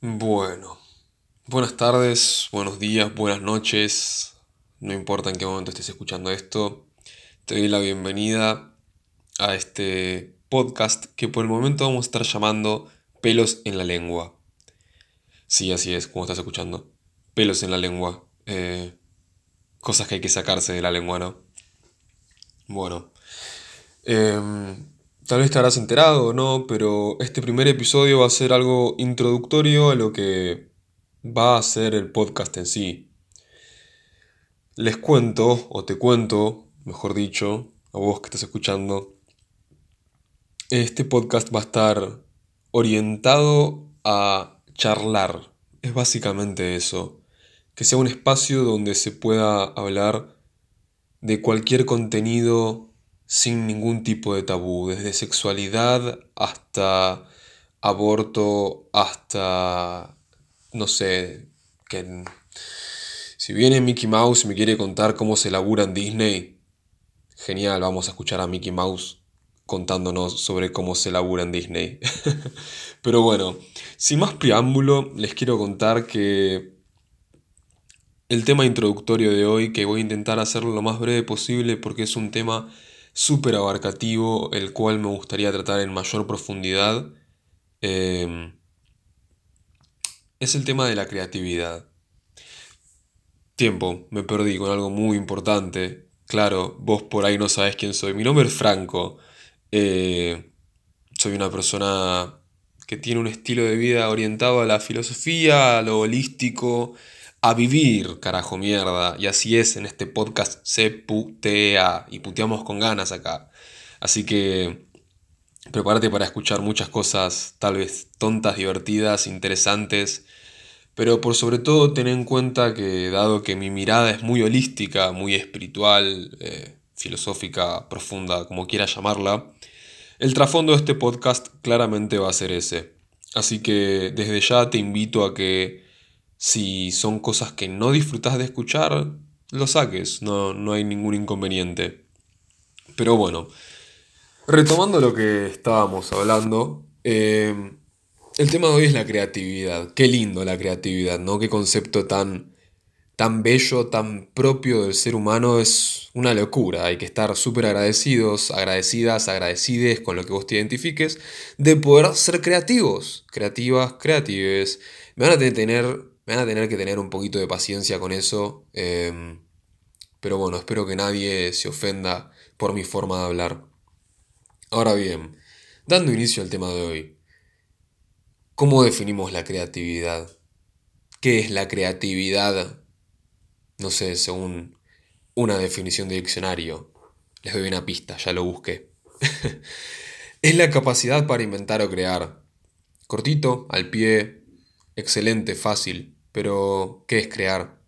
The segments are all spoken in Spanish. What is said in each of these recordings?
Bueno, buenas tardes, buenos días, buenas noches, no importa en qué momento estés escuchando esto, te doy la bienvenida a este podcast que por el momento vamos a estar llamando Pelos en la lengua. Sí, así es, como estás escuchando, pelos en la lengua, eh, cosas que hay que sacarse de la lengua, ¿no? Bueno, em, tal vez te habrás enterado o no, pero este primer episodio va a ser algo introductorio a lo que va a ser el podcast en sí. Les cuento, o te cuento, mejor dicho, a vos que estás escuchando, este podcast va a estar orientado a charlar. Es básicamente eso. Que sea un espacio donde se pueda hablar de cualquier contenido sin ningún tipo de tabú, desde sexualidad hasta aborto, hasta, no sé, que si viene Mickey Mouse y me quiere contar cómo se labura en Disney, genial, vamos a escuchar a Mickey Mouse contándonos sobre cómo se labura en Disney. Pero bueno, sin más preámbulo, les quiero contar que el tema introductorio de hoy, que voy a intentar hacerlo lo más breve posible porque es un tema súper abarcativo, el cual me gustaría tratar en mayor profundidad, eh, es el tema de la creatividad. Tiempo, me perdí con algo muy importante. Claro, vos por ahí no sabés quién soy. Mi nombre es Franco. Eh, soy una persona que tiene un estilo de vida orientado a la filosofía, a lo holístico, a vivir, carajo mierda. Y así es, en este podcast se putea y puteamos con ganas acá. Así que prepárate para escuchar muchas cosas tal vez tontas, divertidas, interesantes. Pero por sobre todo ten en cuenta que dado que mi mirada es muy holística, muy espiritual, eh, filosófica, profunda, como quieras llamarla, el trasfondo de este podcast claramente va a ser ese. Así que desde ya te invito a que si son cosas que no disfrutas de escuchar, lo saques, no, no hay ningún inconveniente. Pero bueno, retomando lo que estábamos hablando, eh, el tema de hoy es la creatividad. Qué lindo la creatividad, ¿no? Qué concepto tan, tan bello, tan propio del ser humano. Es una locura. Hay que estar súper agradecidos, agradecidas, agradecides con lo que vos te identifiques, de poder ser creativos, creativas, creatives. Me van a tener, van a tener que tener un poquito de paciencia con eso. em, pero bueno, espero que nadie se ofenda por mi forma de hablar. Ahora bien, dando inicio al tema de hoy. ¿Cómo definimos la creatividad? ¿Qué es la creatividad? No sé, según una definición de diccionario. Les doy una pista, ya lo busqué. es la capacidad para inventar o crear. Cortito, al pie, excelente, fácil. Pero, ¿qué es crear?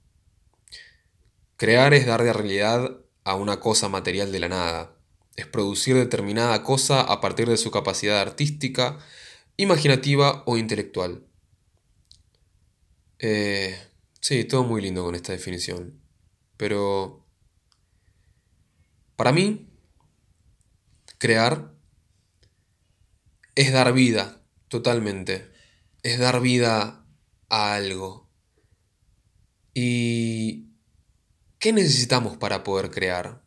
Crear es dar de realidad a una cosa material de la nada. Es producir determinada cosa a partir de su capacidad artística, imaginativa o intelectual. Eh, sí, todo muy lindo con esta definición. Pero para mí, crear es dar vida, totalmente. Es dar vida a algo. ¿Y qué necesitamos para poder crear?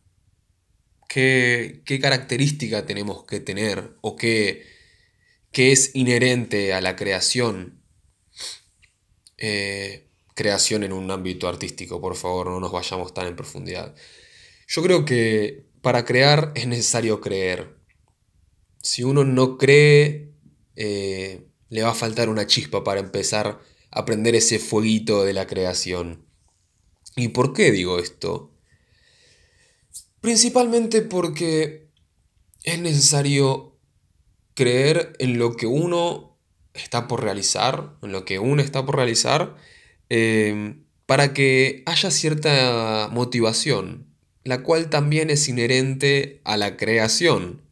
¿Qué, qué característica tenemos que tener? ¿O qué, qué es inherente a la creación? Eh, creación en un ámbito artístico, por favor, no nos vayamos tan en profundidad. Yo creo que para crear es necesario creer. Si uno no cree, eh, le va a faltar una chispa para empezar a prender ese fueguito de la creación. ¿Y por qué digo esto? Principalmente porque es necesario creer en lo que uno está por realizar, en lo que uno está por realizar, eh, para que haya cierta motivación, la cual también es inherente a la creación.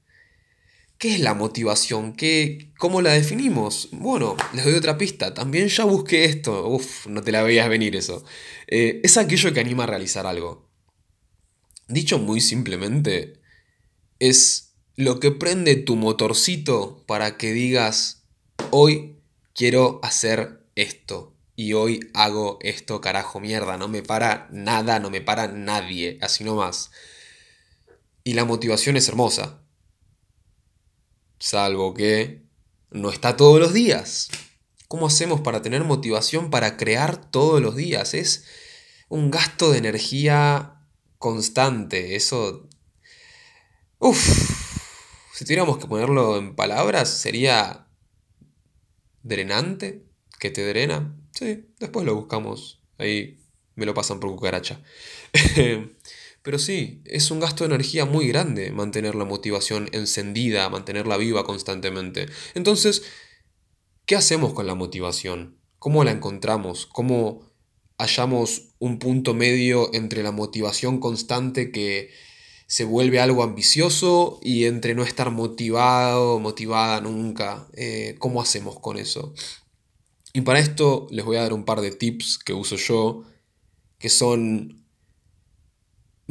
¿Qué es la motivación? ¿Qué, ¿Cómo la definimos? Bueno, les doy otra pista. También ya busqué esto. Uf, no te la veías venir eso. Eh, es aquello que anima a realizar algo. Dicho muy simplemente, es lo que prende tu motorcito para que digas, hoy quiero hacer esto. Y hoy hago esto, carajo, mierda. No me para nada, no me para nadie. Así nomás. Y la motivación es hermosa. Salvo que no está todos los días. ¿Cómo hacemos para tener motivación para crear todos los días? Es un gasto de energía constante. Eso... Uf. Si tuviéramos que ponerlo en palabras, sería drenante, que te drena. Sí, después lo buscamos. Ahí me lo pasan por cucaracha. Pero sí, es un gasto de energía muy grande mantener la motivación encendida, mantenerla viva constantemente. Entonces, ¿qué hacemos con la motivación? ¿Cómo la encontramos? ¿Cómo hallamos un punto medio entre la motivación constante que se vuelve algo ambicioso y entre no estar motivado, motivada nunca? Eh, ¿Cómo hacemos con eso? Y para esto les voy a dar un par de tips que uso yo, que son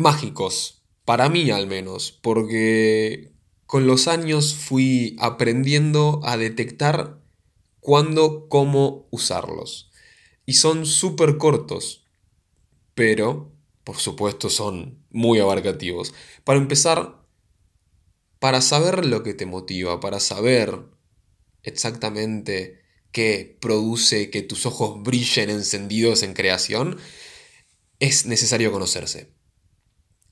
mágicos, para mí al menos, porque con los años fui aprendiendo a detectar cuándo, cómo usarlos. Y son súper cortos, pero por supuesto son muy abarcativos. Para empezar, para saber lo que te motiva, para saber exactamente qué produce que tus ojos brillen encendidos en creación, es necesario conocerse.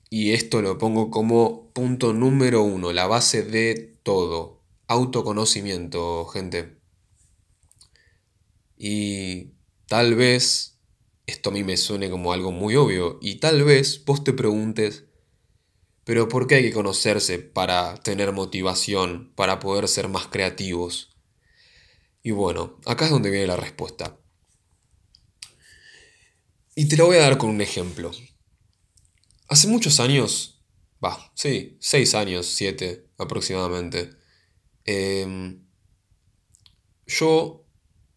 Y esto lo pongo como punto número uno, la base de todo. Autoconocimiento, gente. Y tal vez esto a mí me suene como algo muy obvio. Y tal vez vos te preguntes, pero ¿por qué hay que conocerse para tener motivación, para poder ser más creativos? Y bueno, acá es donde viene la respuesta. Y te lo voy a dar con un ejemplo. Hace muchos años, va, sí, seis años, siete aproximadamente, em, yo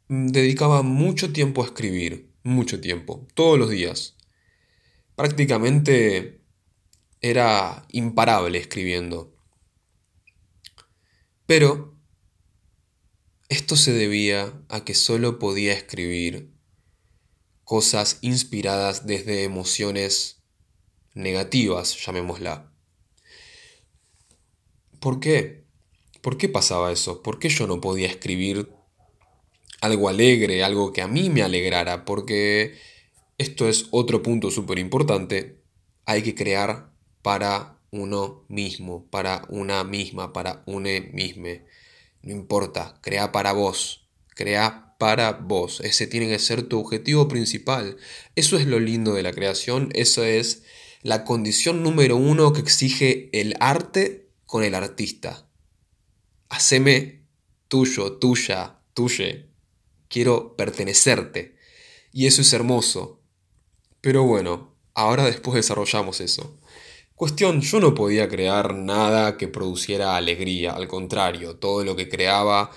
dedicaba mucho tiempo a escribir, mucho tiempo, todos los días. Prácticamente era imparable escribiendo. Pero esto se debía a que solo podía escribir cosas inspiradas desde emociones negativas, llamémosla. ¿Por qué? ¿Por qué pasaba eso? ¿Por qué yo no podía escribir algo alegre, algo que a mí me alegrara? Porque esto es otro punto súper importante. Hay que crear para uno mismo, para una misma, para une misme. No importa, crea para vos, crea para vos. Ese tiene que ser tu objetivo principal. Eso es lo lindo de la creación, eso es la condición número uno que exige el arte con el artista. Haceme tuyo, tuya, tuye. Quiero pertenecerte. Y eso es hermoso. Pero bueno, ahora después desarrollamos eso. Cuestión, yo no podía crear nada que produciera alegría, al contrario, todo lo que creaba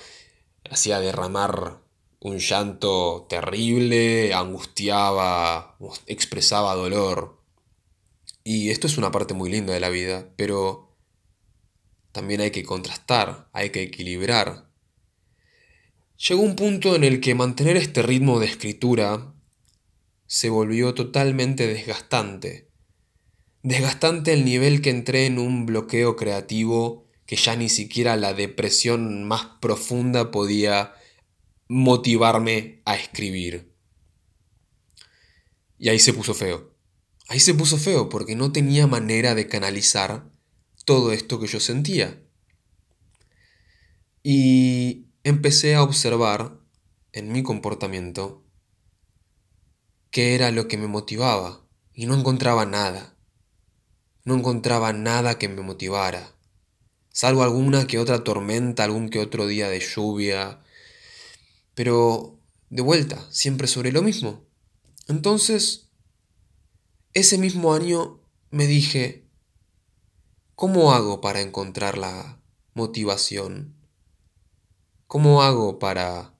hacía derramar un llanto terrible, angustiaba, expresaba dolor. Y esto es una parte muy linda de la vida, pero también hay que contrastar, hay que equilibrar. Llegó un punto en el que mantener este ritmo de escritura se volvió totalmente desgastante. Desgastante el nivel que entré en un bloqueo creativo que ya ni siquiera la depresión más profunda podía motivarme a escribir. Y ahí se puso feo. Ahí se puso feo porque no tenía manera de canalizar todo esto que yo sentía. Y empecé a observar en mi comportamiento qué era lo que me motivaba y no encontraba nada. No encontraba nada que me motivara, salvo alguna que otra tormenta, algún que otro día de lluvia, pero de vuelta, siempre sobre lo mismo. Entonces ese mismo año me dije, ¿cómo hago para encontrar la motivación? ¿Cómo hago para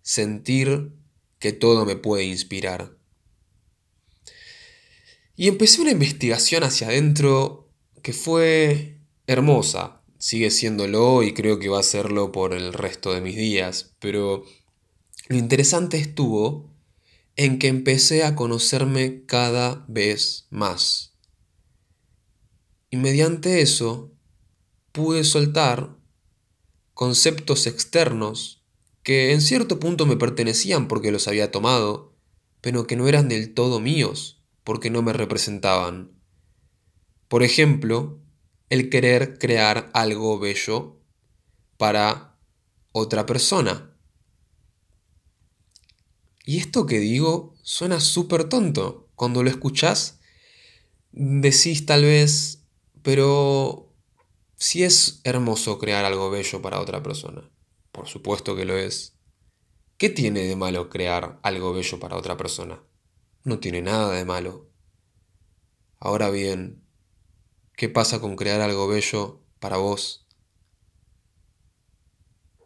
sentir que todo me puede inspirar? Y empecé una investigación hacia adentro que fue hermosa. Sigue siéndolo y creo que va a serlo por el resto de mis días. Pero Lo interesante estuvo en que empecé a conocerme cada vez más. Y mediante eso pude soltar conceptos externos que en cierto punto me pertenecían porque los había tomado, pero que no eran del todo míos porque no me representaban. Por ejemplo, el querer crear algo bello para otra persona. Y esto que digo suena súper tonto. Cuando lo escuchás, decís tal vez, pero si es hermoso crear algo bello para otra persona. Por supuesto que lo es. ¿Qué tiene de malo crear algo bello para otra persona? No tiene nada de malo. Ahora bien, ¿qué pasa con crear algo bello para vos?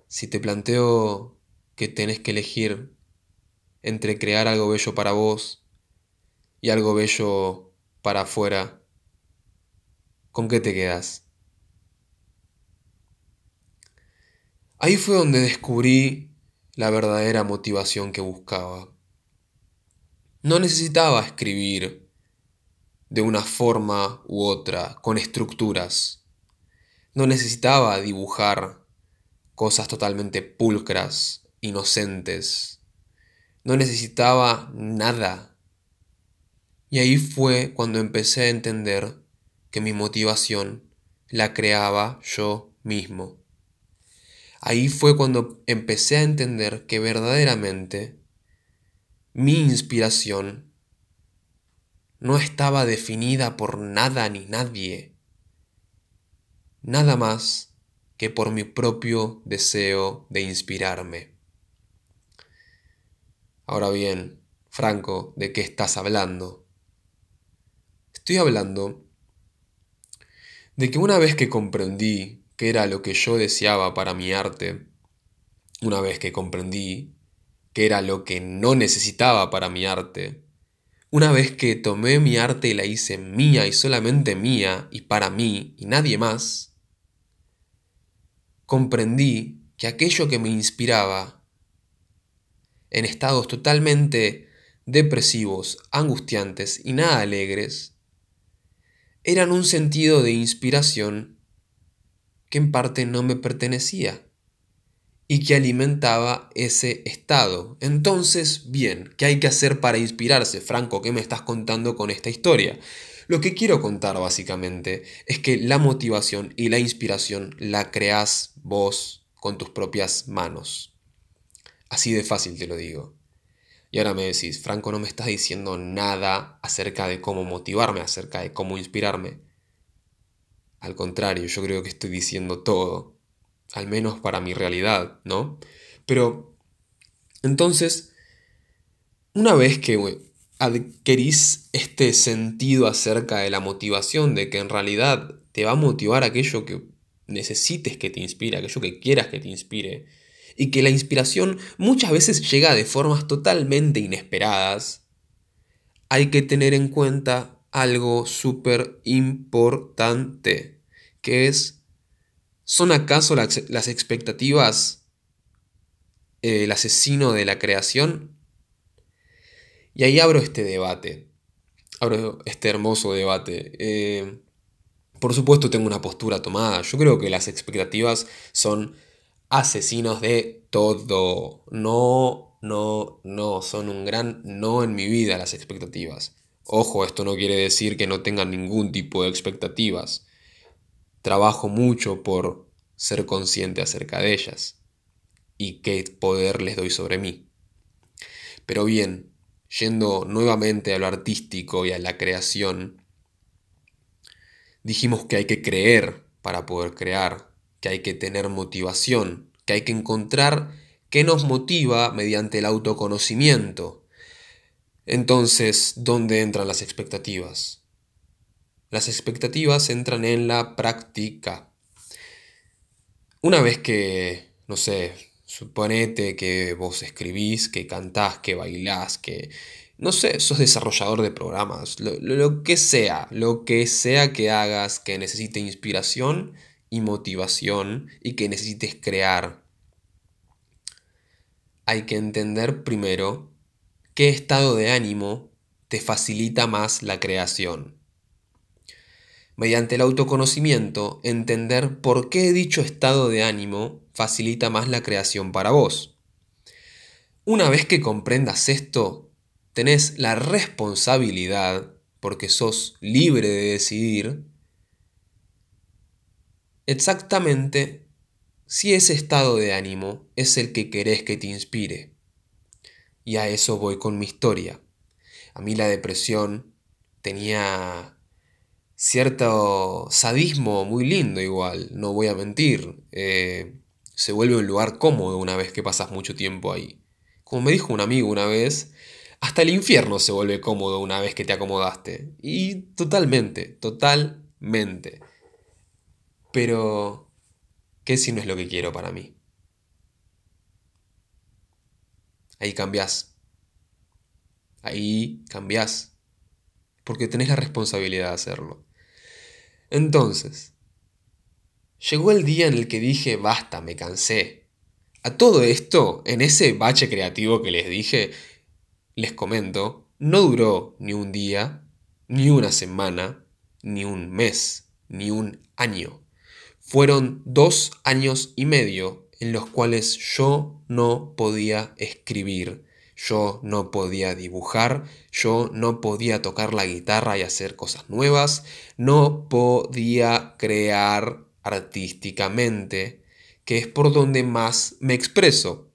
Si te planteo que tenés que elegir entre crear algo bello para vos y algo bello para afuera, ¿con qué te quedas? Ahí fue donde descubrí la verdadera motivación que buscaba. No necesitaba escribir de una forma u otra, con estructuras. No necesitaba dibujar cosas totalmente pulcras, inocentes. No necesitaba nada. Y ahí fue cuando empecé a entender que mi motivación la creaba yo mismo. Ahí fue cuando empecé a entender que verdaderamente mi inspiración no estaba definida por nada ni nadie, nada más que por mi propio deseo de inspirarme. Ahora bien, Franco, ¿de qué estás hablando? Estoy hablando de que una vez que comprendí qué era lo que yo deseaba para mi arte, una vez que comprendí qué era lo que no necesitaba para mi arte, una vez que tomé mi arte y la hice mía y solamente mía y para mí y nadie más, comprendí que aquello que me inspiraba en estados totalmente depresivos, angustiantes y nada alegres, eran un sentido de inspiración que en parte no me pertenecía y que alimentaba ese estado. Entonces, bien, ¿qué hay que hacer para inspirarse? Franco, ¿qué me estás contando con esta historia? Lo que quiero contar básicamente es que la motivación y la inspiración la creás vos con tus propias manos. Así de fácil te lo digo. Y ahora me decís, Franco, no me estás diciendo nada acerca de cómo motivarme, acerca de cómo inspirarme. Al contrario, yo creo que estoy diciendo todo, al menos para mi realidad, ¿no? Pero, entonces, una vez que adquirís este sentido acerca de la motivación, de que en realidad te va a motivar aquello que necesites que te inspire, aquello que quieras que te inspire, y que la inspiración muchas veces llega de formas totalmente inesperadas, hay que tener en cuenta algo súper importante que es, ¿son acaso las, expectativas el asesino de la creación? Y ahí abro este debate, abro este hermoso debate. Eh, por supuesto tengo una postura tomada, yo creo que las expectativas son asesinos de todo. No, no, no, son un gran no en mi vida las expectativas. Ojo, esto no quiere decir que no tengan ningún tipo de expectativas trabajo mucho por ser consciente acerca de ellas y qué poder les doy sobre mí. Pero bien, yendo nuevamente a lo artístico y a la creación, dijimos que hay que creer para poder crear, que hay que tener motivación, que hay que encontrar qué nos motiva mediante el autoconocimiento. Entonces, ¿dónde entran las expectativas? Las expectativas entran en la práctica. Una vez que, no sé, suponete que vos escribís, que cantás, que bailás, que, no sé, sos desarrollador de programas, lo, lo, que sea, lo que sea que hagas que necesite inspiración y motivación y que necesites crear. hay que entender primero qué estado de ánimo te facilita más la creación. Mediante el autoconocimiento, entender por qué dicho estado de ánimo facilita más la creación para vos. Una vez que comprendas esto, tenés la responsabilidad, porque sos libre de decidir, exactamente si ese estado de ánimo es el que querés que te inspire. Y a eso voy con mi historia. A mí la depresión tenía cierto sadismo muy lindo igual, no voy a mentir. Eh, se vuelve un lugar cómodo una vez que pasas mucho tiempo ahí. Como me dijo un amigo una vez, hasta el infierno se vuelve cómodo una vez que te acomodaste. Y totalmente, totalmente. Pero, ¿qué si no es lo que quiero para mí? Ahí cambias. Ahí cambias. Porque tenés la responsabilidad de hacerlo. Entonces, llegó el día en el que dije, basta, me cansé. A todo esto, en ese bache creativo que les dije, les comento, no duró ni un día, ni una semana, ni un mes, ni un año. Fueron dos años y medio en los cuales yo no podía escribir, yo no podía dibujar, yo no podía tocar la guitarra y hacer cosas nuevas, no podía crear artísticamente, que es por donde más me expreso.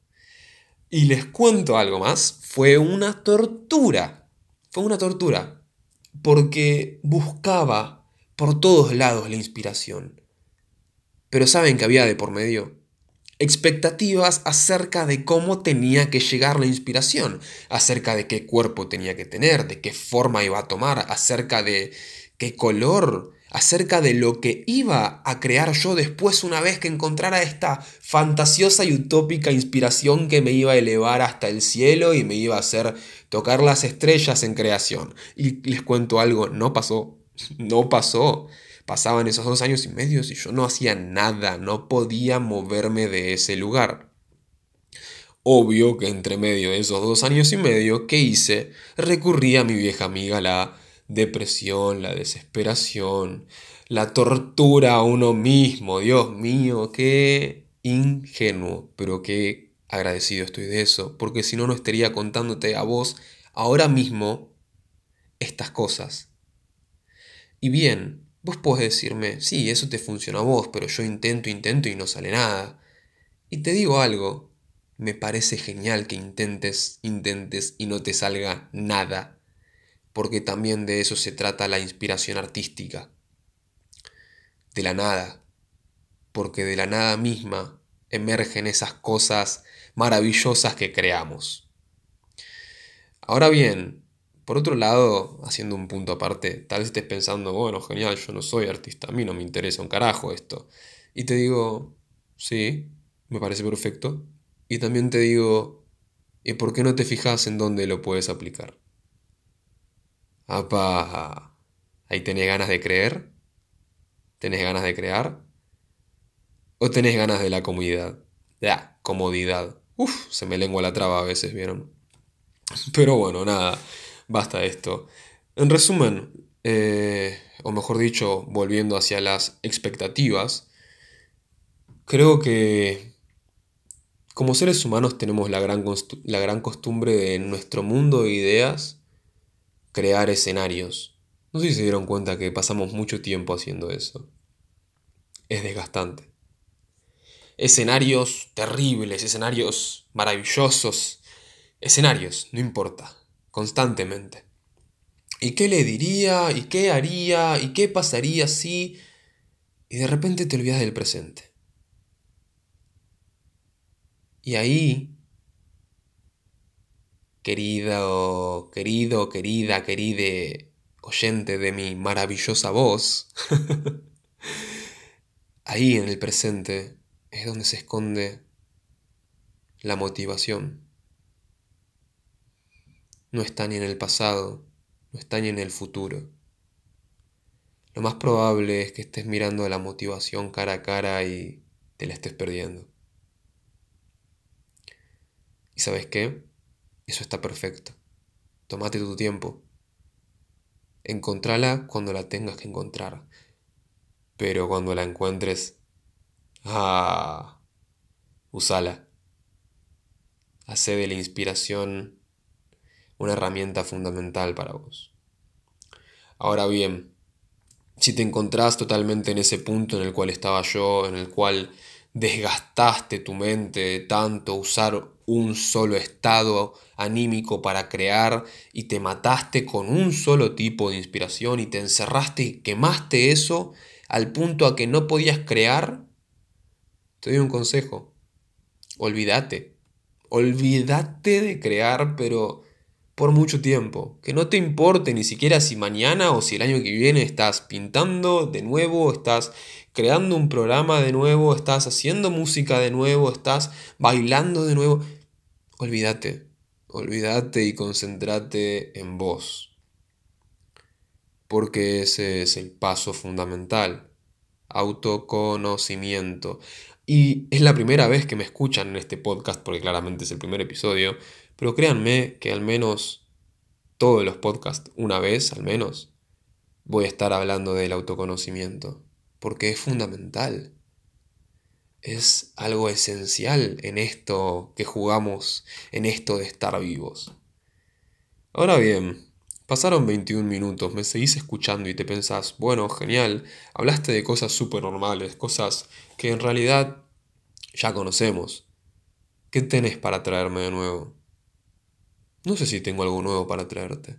Y les cuento algo más, fue una tortura, fue una tortura, porque buscaba por todos lados la inspiración. Pero ¿saben que había de por medio? expectativas acerca de cómo tenía que llegar la inspiración, acerca de qué cuerpo tenía que tener, de qué forma iba a tomar, acerca de qué color, acerca de lo que iba a crear yo después una vez que encontrara esta fantasiosa y utópica inspiración que me iba a elevar hasta el cielo y me iba a hacer tocar las estrellas en creación. Y les cuento algo, no pasó, no pasó. Pasaban esos dos años y medio y yo no hacía nada, no podía moverme de ese lugar. Obvio que entre medio de esos dos años y medio, ¿qué hice? Recurrí a mi vieja amiga la depresión, la desesperación, la tortura a uno mismo. Dios mío, qué ingenuo, pero qué agradecido estoy de eso, porque si no, no estaría contándote a vos ahora mismo estas cosas. Y bien, Vos podés decirme, sí, eso te funciona a vos, pero yo intento, intento y no sale nada. Y te digo algo, me parece genial que intentes, intentes y no te salga nada, porque también de eso se trata la inspiración artística. De la nada, porque de la nada misma emergen esas cosas maravillosas que creamos. Ahora bien, por otro lado, haciendo un punto aparte, tal vez estés pensando, bueno, genial, yo no soy artista, a mí no me interesa un carajo esto. Y te digo, sí, me parece perfecto. Y también te digo, ¿y por qué no te fijas en dónde lo puedes aplicar? Apa, ¿ahí tenés ganas de creer? ¿Tenés ganas de crear? ¿O tenés ganas de la comodidad? Ya, comodidad. Uf, se me lengua la traba a veces, ¿vieron? Pero bueno, nada basta esto. En resumen, eh, o mejor dicho, volviendo hacia las expectativas, creo que como seres humanos tenemos la gran, la gran costumbre de en nuestro mundo de ideas crear escenarios. No sé si se dieron cuenta que pasamos mucho tiempo haciendo eso. Es desgastante. Escenarios terribles, escenarios maravillosos, escenarios, no importa constantemente. ¿Y qué le diría? ¿Y qué haría? ¿Y qué pasaría si? Y de repente te olvidas del presente. Y ahí, querido, querido, querida, queride oyente de mi maravillosa voz, ahí en el presente es donde se esconde la motivación no está ni en el pasado, no está ni en el futuro. Lo más probable es que estés mirando a la motivación cara a cara y te la estés perdiendo. ¿Y sabes qué? Eso está perfecto. Tómate tu tiempo. Encontrala cuando la tengas que encontrar. Pero cuando la encuentres, ah, usala. Hace de la inspiración una herramienta fundamental para vos. Ahora bien, si te encontrás totalmente en ese punto en el cual estaba yo, en el cual desgastaste tu mente de tanto usar un solo estado anímico para crear y te mataste con un solo tipo de inspiración y te encerraste y quemaste eso al punto a que no podías crear, te doy un consejo. Olvídate. Olvídate de crear, pero por mucho tiempo. Que no te importe ni siquiera si mañana o si el año que viene estás pintando de nuevo, estás creando un programa de nuevo, estás haciendo música de nuevo, estás bailando de nuevo. Olvídate, olvídate y concéntrate en vos. Porque ese es el paso fundamental. Autoconocimiento. Y es la primera vez que me escuchan en este podcast, porque claramente es el primer episodio, pero créanme que al menos todos los podcasts, una vez al menos, voy a estar hablando del autoconocimiento, porque es fundamental. Es algo esencial en esto que jugamos, en esto de estar vivos. Ahora bien, pasaron 21 minutos, me seguís escuchando y te pensás, bueno, genial, hablaste de cosas súper normales, cosas que en realidad ya conocemos. ¿Qué tenés para traerme de nuevo? No sé si tengo algo nuevo para traerte.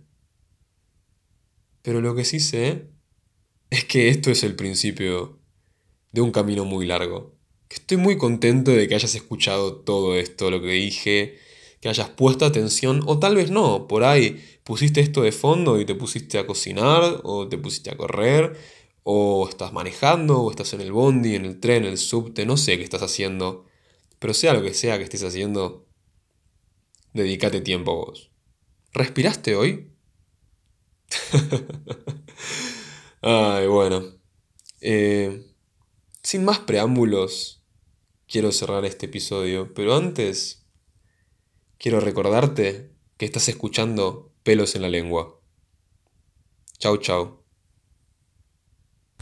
Pero lo que sí sé es que esto es el principio de un camino muy largo. Estoy muy contento de que hayas escuchado todo esto, lo que dije, que hayas puesto atención, o tal vez no, por ahí pusiste esto de fondo y te pusiste a cocinar, o te pusiste a correr, o estás manejando, o estás en el bondi, en el tren, en el subte, no sé qué estás haciendo. Pero sea lo que sea que estés haciendo, Dedícate tiempo vos. ¿Respiraste hoy? Ay, bueno. Eh, sin más preámbulos, quiero cerrar este episodio, pero antes quiero recordarte que estás escuchando pelos en la lengua. Chau, chau.